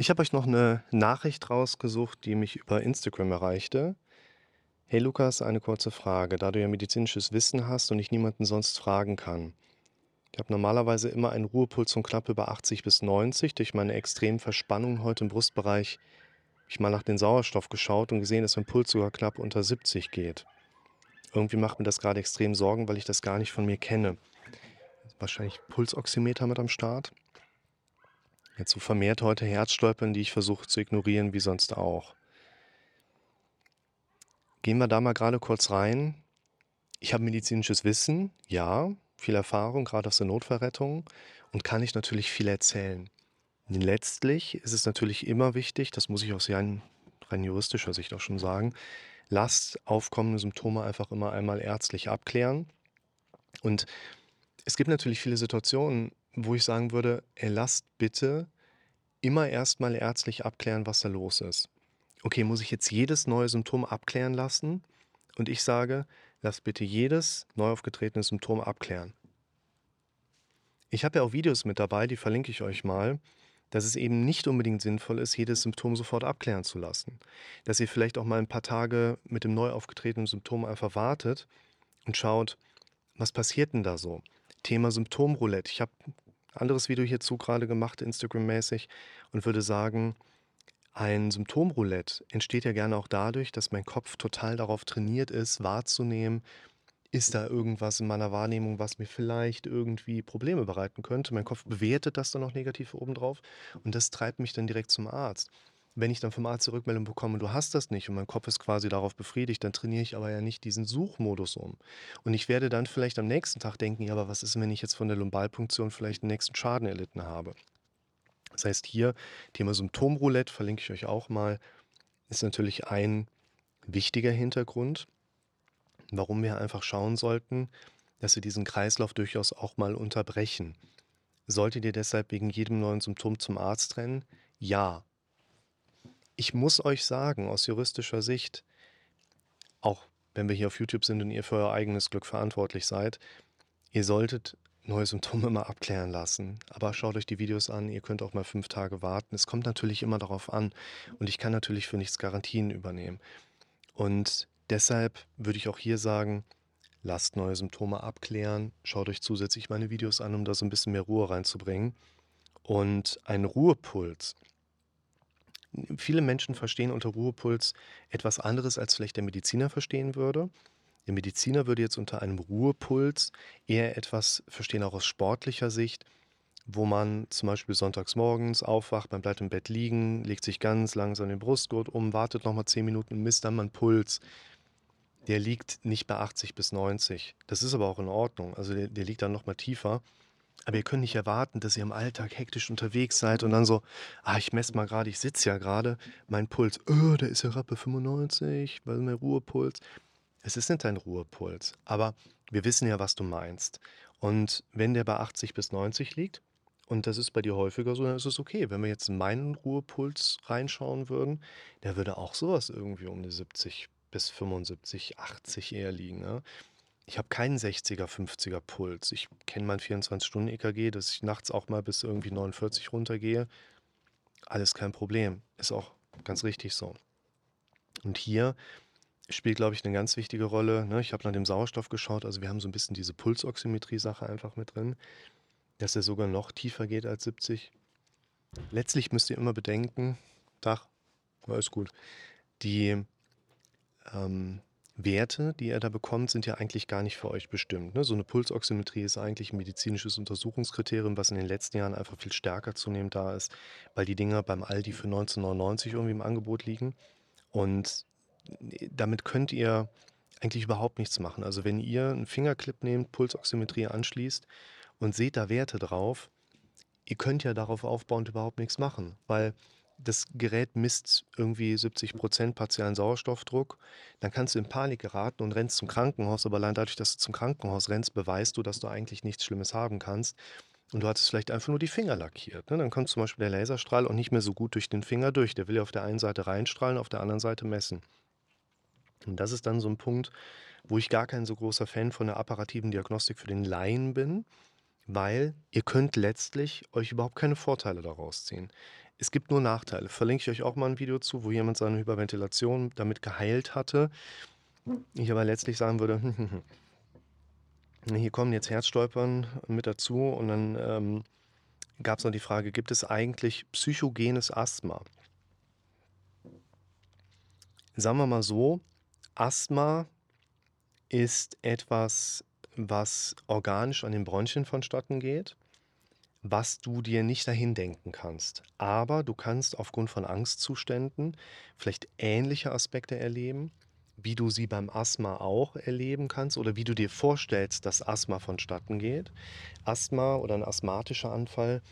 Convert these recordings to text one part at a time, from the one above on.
Ich habe euch noch eine Nachricht rausgesucht, die mich über Instagram erreichte. Hey Lukas, eine kurze Frage. Da du ja medizinisches Wissen hast und ich niemanden sonst fragen kann. Ich habe normalerweise immer einen Ruhepuls von knapp über 80 bis 90. Durch meine extremen Verspannungen heute im Brustbereich habe ich mal nach dem Sauerstoff geschaut und gesehen, dass mein Puls sogar knapp unter 70 geht. Irgendwie macht mir das gerade extrem Sorgen, weil ich das gar nicht von mir kenne. Wahrscheinlich Pulsoximeter mit am Start. Jetzt so vermehrt heute Herzstolpern, die ich versuche zu ignorieren, wie sonst auch. Gehen wir da mal gerade kurz rein. Ich habe medizinisches Wissen, ja, viel Erfahrung, gerade aus der Notfallrettung und kann ich natürlich viel erzählen. Letztlich ist es natürlich immer wichtig, das muss ich aus rein, juristischer Sicht auch schon sagen, lasst aufkommende Symptome einfach immer einmal ärztlich abklären. Und es gibt natürlich viele Situationen, wo ich sagen würde, ey, lasst bitte immer erstmal ärztlich abklären, was da los ist. Okay, muss ich jetzt jedes neue Symptom abklären lassen? Und ich sage, lasst bitte jedes neu aufgetretene Symptom abklären. Ich habe ja auch Videos mit dabei, die verlinke ich euch mal, dass es eben nicht unbedingt sinnvoll ist, jedes Symptom sofort abklären zu lassen. Dass ihr vielleicht auch mal ein paar Tage mit dem neu aufgetretenen Symptom einfach wartet und schaut, was passiert denn da so? Thema Symptomroulette. Ich habe ein anderes Video hierzu gerade gemacht, Instagram-mäßig, und würde sagen, ein Symptomroulette entsteht ja gerne auch dadurch, dass mein Kopf total darauf trainiert ist, wahrzunehmen, ist da irgendwas in meiner Wahrnehmung, was mir vielleicht irgendwie Probleme bereiten könnte. Mein Kopf bewertet das dann auch negativ obendrauf und das treibt mich dann direkt zum Arzt. Wenn ich dann vom Arzt die Rückmeldung bekomme, du hast das nicht und mein Kopf ist quasi darauf befriedigt, dann trainiere ich aber ja nicht diesen Suchmodus um. Und ich werde dann vielleicht am nächsten Tag denken, ja, aber was ist, wenn ich jetzt von der Lumbalpunktion vielleicht den nächsten Schaden erlitten habe? Das heißt, hier Thema Symptomroulette verlinke ich euch auch mal, ist natürlich ein wichtiger Hintergrund, warum wir einfach schauen sollten, dass wir diesen Kreislauf durchaus auch mal unterbrechen. Solltet ihr deshalb wegen jedem neuen Symptom zum Arzt rennen? Ja. Ich muss euch sagen, aus juristischer Sicht, auch wenn wir hier auf YouTube sind und ihr für euer eigenes Glück verantwortlich seid, ihr solltet neue Symptome mal abklären lassen. Aber schaut euch die Videos an, ihr könnt auch mal fünf Tage warten. Es kommt natürlich immer darauf an und ich kann natürlich für nichts Garantien übernehmen. Und deshalb würde ich auch hier sagen, lasst neue Symptome abklären, schaut euch zusätzlich meine Videos an, um da so ein bisschen mehr Ruhe reinzubringen. Und ein Ruhepuls. Viele Menschen verstehen unter Ruhepuls etwas anderes, als vielleicht der Mediziner verstehen würde. Der Mediziner würde jetzt unter einem Ruhepuls eher etwas verstehen, auch aus sportlicher Sicht, wo man zum Beispiel sonntags morgens aufwacht, man bleibt im Bett liegen, legt sich ganz langsam den Brustgurt um, wartet nochmal 10 Minuten und misst dann mal einen Puls. Der liegt nicht bei 80 bis 90. Das ist aber auch in Ordnung. Also der, der liegt dann nochmal tiefer. Aber ihr könnt nicht erwarten, dass ihr im Alltag hektisch unterwegs seid und dann so, ah, ich messe mal gerade, ich sitze ja gerade, mein Puls, oh, der ist ja bei 95, weil mein Ruhepuls. Es ist nicht dein Ruhepuls, aber wir wissen ja, was du meinst. Und wenn der bei 80 bis 90 liegt, und das ist bei dir häufiger so, dann ist es okay. Wenn wir jetzt in meinen Ruhepuls reinschauen würden, der würde auch sowas irgendwie um die 70 bis 75, 80 eher liegen. Ne? Ich habe keinen 60er, 50er Puls. Ich kenne mein 24-Stunden-EKG, dass ich nachts auch mal bis irgendwie 49 runtergehe. Alles kein Problem. Ist auch ganz richtig so. Und hier spielt, glaube ich, eine ganz wichtige Rolle. Ne? Ich habe nach dem Sauerstoff geschaut, also wir haben so ein bisschen diese Pulsoximetrie-Sache einfach mit drin, dass er sogar noch tiefer geht als 70. Letztlich müsst ihr immer bedenken, ja, ist gut, die ähm, Werte, die ihr da bekommt, sind ja eigentlich gar nicht für euch bestimmt. Ne? So eine Pulsoximetrie ist eigentlich ein medizinisches Untersuchungskriterium, was in den letzten Jahren einfach viel stärker zunehmend da ist, weil die Dinger beim Aldi für 1999 irgendwie im Angebot liegen. Und damit könnt ihr eigentlich überhaupt nichts machen. Also wenn ihr einen Fingerclip nehmt, Pulsoximetrie anschließt und seht da Werte drauf, ihr könnt ja darauf aufbauend überhaupt nichts machen, weil das Gerät misst irgendwie 70 Prozent partiellen Sauerstoffdruck, dann kannst du in Panik geraten und rennst zum Krankenhaus, aber allein dadurch, dass du zum Krankenhaus rennst, beweist du, dass du eigentlich nichts Schlimmes haben kannst. Und du hattest vielleicht einfach nur die Finger lackiert. Ne? Dann kommt zum Beispiel der Laserstrahl auch nicht mehr so gut durch den Finger durch. Der will ja auf der einen Seite reinstrahlen, auf der anderen Seite messen. Und das ist dann so ein Punkt, wo ich gar kein so großer Fan von der apparativen Diagnostik für den Laien bin, weil ihr könnt letztlich euch überhaupt keine Vorteile daraus ziehen. Es gibt nur Nachteile. Verlinke ich euch auch mal ein Video zu, wo jemand seine Hyperventilation damit geheilt hatte. Ich aber letztlich sagen würde, hier kommen jetzt Herzstolpern mit dazu und dann ähm, gab es noch die Frage, gibt es eigentlich psychogenes Asthma? Sagen wir mal so, Asthma ist etwas, was organisch an den Bronchien vonstatten geht, was du dir nicht dahin denken kannst. Aber du kannst aufgrund von Angstzuständen vielleicht ähnliche Aspekte erleben, wie du sie beim Asthma auch erleben kannst oder wie du dir vorstellst, dass Asthma vonstatten geht. Asthma oder ein asthmatischer Anfall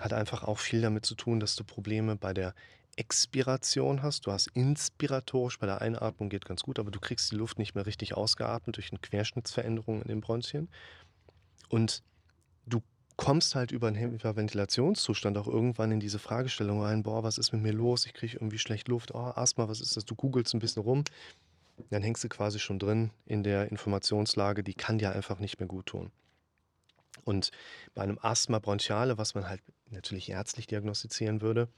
hat einfach auch viel damit zu tun, dass du Probleme bei der Expiration hast. Du hast inspiratorisch bei der Einatmung geht ganz gut, aber du kriegst die Luft nicht mehr richtig ausgeatmet durch eine Querschnittsveränderung in den Bronchien. Und kommst halt über einen Hyperventilationszustand auch irgendwann in diese Fragestellung rein, boah, was ist mit mir los? Ich kriege irgendwie schlecht Luft. Oh, Asthma, was ist das? Du googelst ein bisschen rum. Dann hängst du quasi schon drin in der Informationslage, die kann dir einfach nicht mehr gut tun. Und bei einem Asthma bronchiale, was man halt natürlich ärztlich diagnostizieren würde,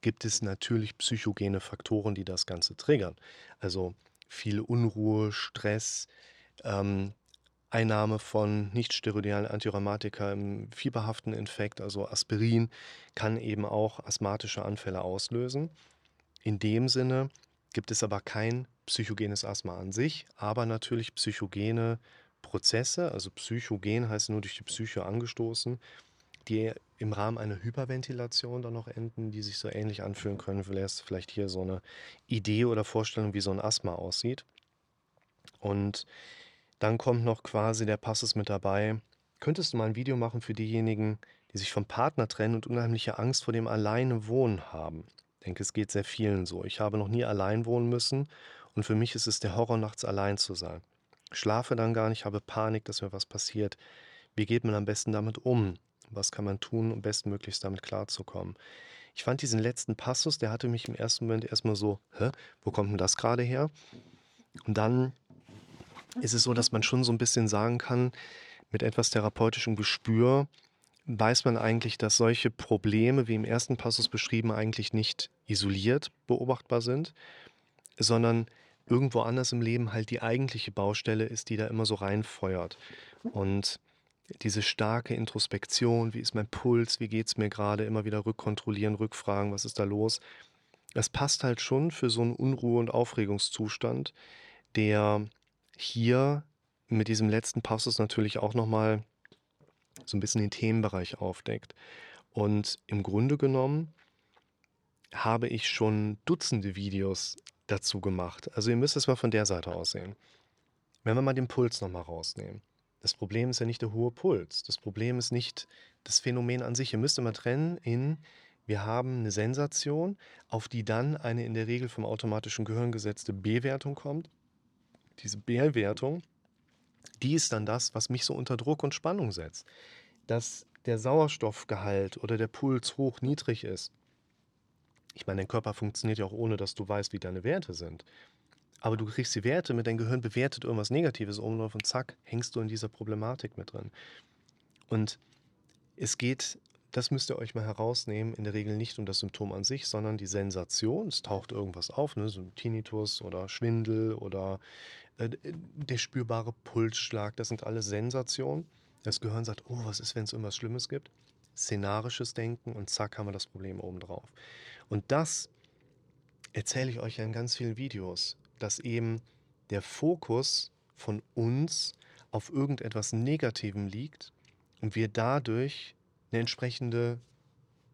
gibt es natürlich psychogene Faktoren, die das Ganze triggern. Also viel Unruhe, Stress, ähm, Einnahme von nicht-steroidalen Antirheumatika im fieberhaften Infekt, also Aspirin, kann eben auch asthmatische Anfälle auslösen. In dem Sinne gibt es aber kein psychogenes Asthma an sich, aber natürlich psychogene Prozesse, also psychogen heißt nur durch die Psyche angestoßen, die im Rahmen einer Hyperventilation dann noch enden, die sich so ähnlich anfühlen können. Vielleicht, vielleicht hier so eine Idee oder Vorstellung, wie so ein Asthma aussieht. Und dann kommt noch quasi der Passus mit dabei. Könntest du mal ein Video machen für diejenigen, die sich vom Partner trennen und unheimliche Angst vor dem Alleinewohnen haben? Ich denke, es geht sehr vielen so. Ich habe noch nie allein wohnen müssen und für mich ist es der Horror, nachts allein zu sein. Ich schlafe dann gar nicht, habe Panik, dass mir was passiert. Wie geht man am besten damit um? Was kann man tun, um bestmöglichst damit klarzukommen? Ich fand diesen letzten Passus, der hatte mich im ersten Moment erstmal so, hä, wo kommt denn das gerade her? Und dann ist es so, dass man schon so ein bisschen sagen kann, mit etwas therapeutischem Gespür weiß man eigentlich, dass solche Probleme, wie im ersten Passus beschrieben, eigentlich nicht isoliert beobachtbar sind, sondern irgendwo anders im Leben halt die eigentliche Baustelle ist, die da immer so reinfeuert. Und diese starke Introspektion, wie ist mein Puls, wie geht es mir gerade, immer wieder rückkontrollieren, rückfragen, was ist da los. Das passt halt schon für so einen Unruhe- und Aufregungszustand, der hier mit diesem letzten Passus natürlich auch nochmal so ein bisschen den Themenbereich aufdeckt. Und im Grunde genommen habe ich schon Dutzende Videos dazu gemacht. Also ihr müsst es mal von der Seite aus sehen. Wenn wir mal den Puls nochmal rausnehmen. Das Problem ist ja nicht der hohe Puls. Das Problem ist nicht das Phänomen an sich. Ihr müsst immer trennen in, wir haben eine Sensation, auf die dann eine in der Regel vom automatischen Gehirn gesetzte Bewertung kommt. Diese Bewertung, die ist dann das, was mich so unter Druck und Spannung setzt. Dass der Sauerstoffgehalt oder der Puls hoch, niedrig ist. Ich meine, dein Körper funktioniert ja auch ohne, dass du weißt, wie deine Werte sind. Aber du kriegst die Werte mit, dein Gehirn bewertet irgendwas Negatives oben und zack, hängst du in dieser Problematik mit drin. Und es geht, das müsst ihr euch mal herausnehmen, in der Regel nicht um das Symptom an sich, sondern die Sensation. Es taucht irgendwas auf, ne? so ein Tinnitus oder Schwindel oder äh, der spürbare Pulsschlag. Das sind alles Sensationen. Das Gehirn sagt, oh, was ist, wenn es irgendwas Schlimmes gibt? Szenarisches Denken und zack haben wir das Problem oben drauf. Und das erzähle ich euch ja in ganz vielen Videos dass eben der Fokus von uns auf irgendetwas Negativem liegt und wir dadurch eine entsprechende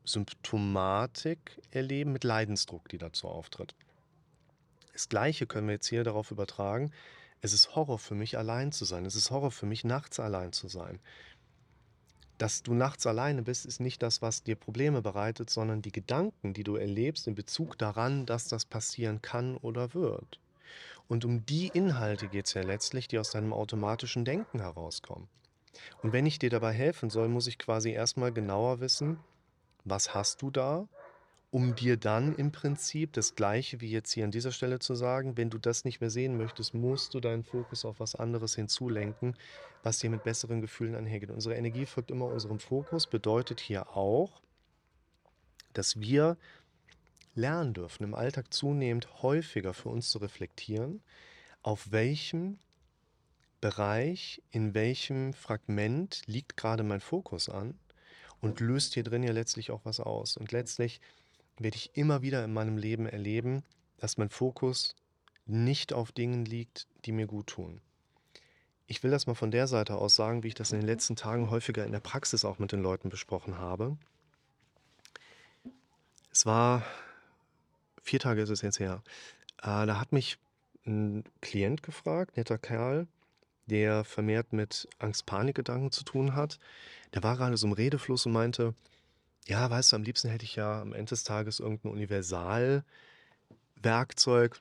Symptomatik erleben mit Leidensdruck, die dazu auftritt. Das Gleiche können wir jetzt hier darauf übertragen. Es ist Horror für mich, allein zu sein. Es ist Horror für mich, nachts allein zu sein. Dass du nachts alleine bist, ist nicht das, was dir Probleme bereitet, sondern die Gedanken, die du erlebst in Bezug daran, dass das passieren kann oder wird. Und um die Inhalte geht es ja letztlich, die aus deinem automatischen Denken herauskommen. Und wenn ich dir dabei helfen soll, muss ich quasi erstmal genauer wissen, was hast du da, um dir dann im Prinzip das gleiche wie jetzt hier an dieser Stelle zu sagen, wenn du das nicht mehr sehen möchtest, musst du deinen Fokus auf was anderes hinzulenken, was dir mit besseren Gefühlen einhergeht. Unsere Energie folgt immer unserem Fokus, bedeutet hier auch, dass wir lernen dürfen, im Alltag zunehmend häufiger für uns zu reflektieren, auf welchem Bereich, in welchem Fragment liegt gerade mein Fokus an und löst hier drin ja letztlich auch was aus. Und letztlich werde ich immer wieder in meinem Leben erleben, dass mein Fokus nicht auf Dingen liegt, die mir gut tun. Ich will das mal von der Seite aus sagen, wie ich das in den letzten Tagen häufiger in der Praxis auch mit den Leuten besprochen habe. Es war, vier Tage ist es jetzt her, äh, da hat mich ein Klient gefragt, netter Kerl, der vermehrt mit Angst-Panik-Gedanken zu tun hat. Der war gerade so im Redefluss und meinte, ja, weißt du, am liebsten hätte ich ja am Ende des Tages irgendein Universalwerkzeug,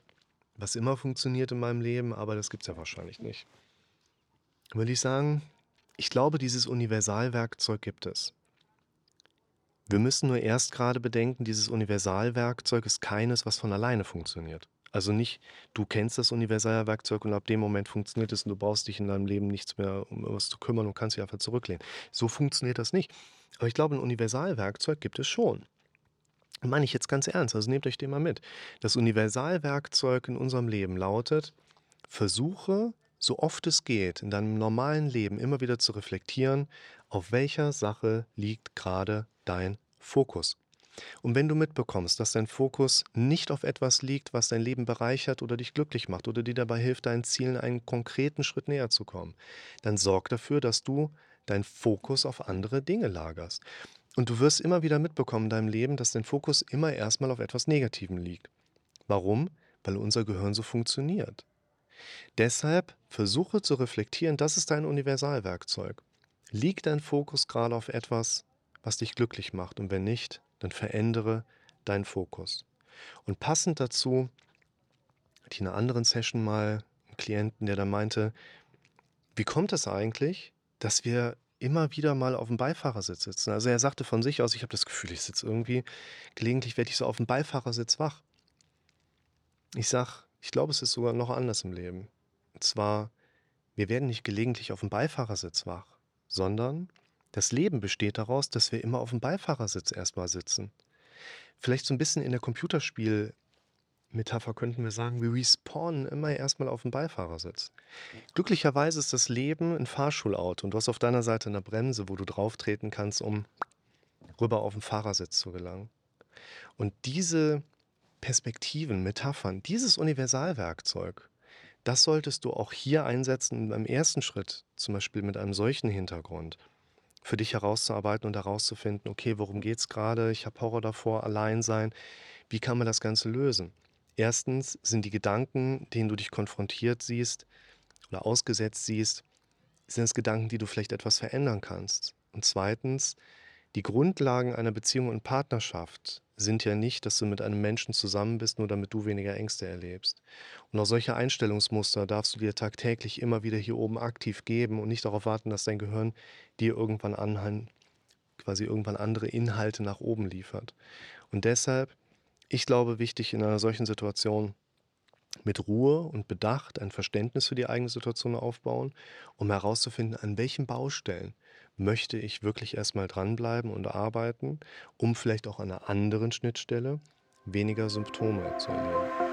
was immer funktioniert in meinem Leben, aber das gibt es ja wahrscheinlich nicht. Würde ich sagen, ich glaube, dieses Universalwerkzeug gibt es. Wir müssen nur erst gerade bedenken, dieses Universalwerkzeug ist keines, was von alleine funktioniert. Also nicht, du kennst das Universalwerkzeug und ab dem Moment funktioniert es und du brauchst dich in deinem Leben nichts mehr um was zu kümmern und kannst dich einfach zurücklehnen. So funktioniert das nicht. Aber ich glaube, ein Universalwerkzeug gibt es schon. Das meine ich jetzt ganz ernst, also nehmt euch den mal mit. Das Universalwerkzeug in unserem Leben lautet, versuche so oft es geht, in deinem normalen Leben immer wieder zu reflektieren, auf welcher Sache liegt gerade dein Fokus. Und wenn du mitbekommst, dass dein Fokus nicht auf etwas liegt, was dein Leben bereichert oder dich glücklich macht oder dir dabei hilft, deinen Zielen einen konkreten Schritt näher zu kommen, dann sorg dafür, dass du deinen Fokus auf andere Dinge lagerst. Und du wirst immer wieder mitbekommen in deinem Leben, dass dein Fokus immer erstmal auf etwas Negativem liegt. Warum? Weil unser Gehirn so funktioniert. Deshalb versuche zu reflektieren, das ist dein Universalwerkzeug. Liegt dein Fokus gerade auf etwas, was dich glücklich macht? Und wenn nicht, dann verändere deinen Fokus. Und passend dazu hatte ich in einer anderen Session mal einen Klienten, der da meinte, wie kommt es eigentlich, dass wir immer wieder mal auf dem Beifahrersitz sitzen? Also er sagte von sich aus, ich habe das Gefühl, ich sitze irgendwie, gelegentlich werde ich so auf dem Beifahrersitz wach. Ich sage, ich glaube, es ist sogar noch anders im Leben. Und zwar, wir werden nicht gelegentlich auf dem Beifahrersitz wach, sondern das Leben besteht daraus, dass wir immer auf dem Beifahrersitz erstmal sitzen. Vielleicht so ein bisschen in der Computerspiel-Metapher könnten wir sagen, wir respawnen immer erstmal auf dem Beifahrersitz. Glücklicherweise ist das Leben ein Fahrschulauto und du hast auf deiner Seite eine Bremse, wo du drauf treten kannst, um rüber auf den Fahrersitz zu gelangen. Und diese Perspektiven, Metaphern, dieses Universalwerkzeug, das solltest du auch hier einsetzen beim ersten Schritt, zum Beispiel mit einem solchen Hintergrund für dich herauszuarbeiten und herauszufinden, okay, worum geht es gerade? Ich habe Horror davor, allein sein. Wie kann man das Ganze lösen? Erstens sind die Gedanken, denen du dich konfrontiert siehst oder ausgesetzt siehst, sind es Gedanken, die du vielleicht etwas verändern kannst. Und zweitens, die Grundlagen einer Beziehung und Partnerschaft sind ja nicht, dass du mit einem Menschen zusammen bist, nur damit du weniger Ängste erlebst. Und auch solche Einstellungsmuster darfst du dir tagtäglich immer wieder hier oben aktiv geben und nicht darauf warten, dass dein Gehirn dir irgendwann anhand, quasi irgendwann andere Inhalte nach oben liefert. Und deshalb, ich glaube, wichtig in einer solchen Situation mit Ruhe und Bedacht ein Verständnis für die eigene Situation aufbauen, um herauszufinden, an welchen Baustellen möchte ich wirklich erstmal dranbleiben und arbeiten, um vielleicht auch an einer anderen Schnittstelle weniger Symptome zu erleben.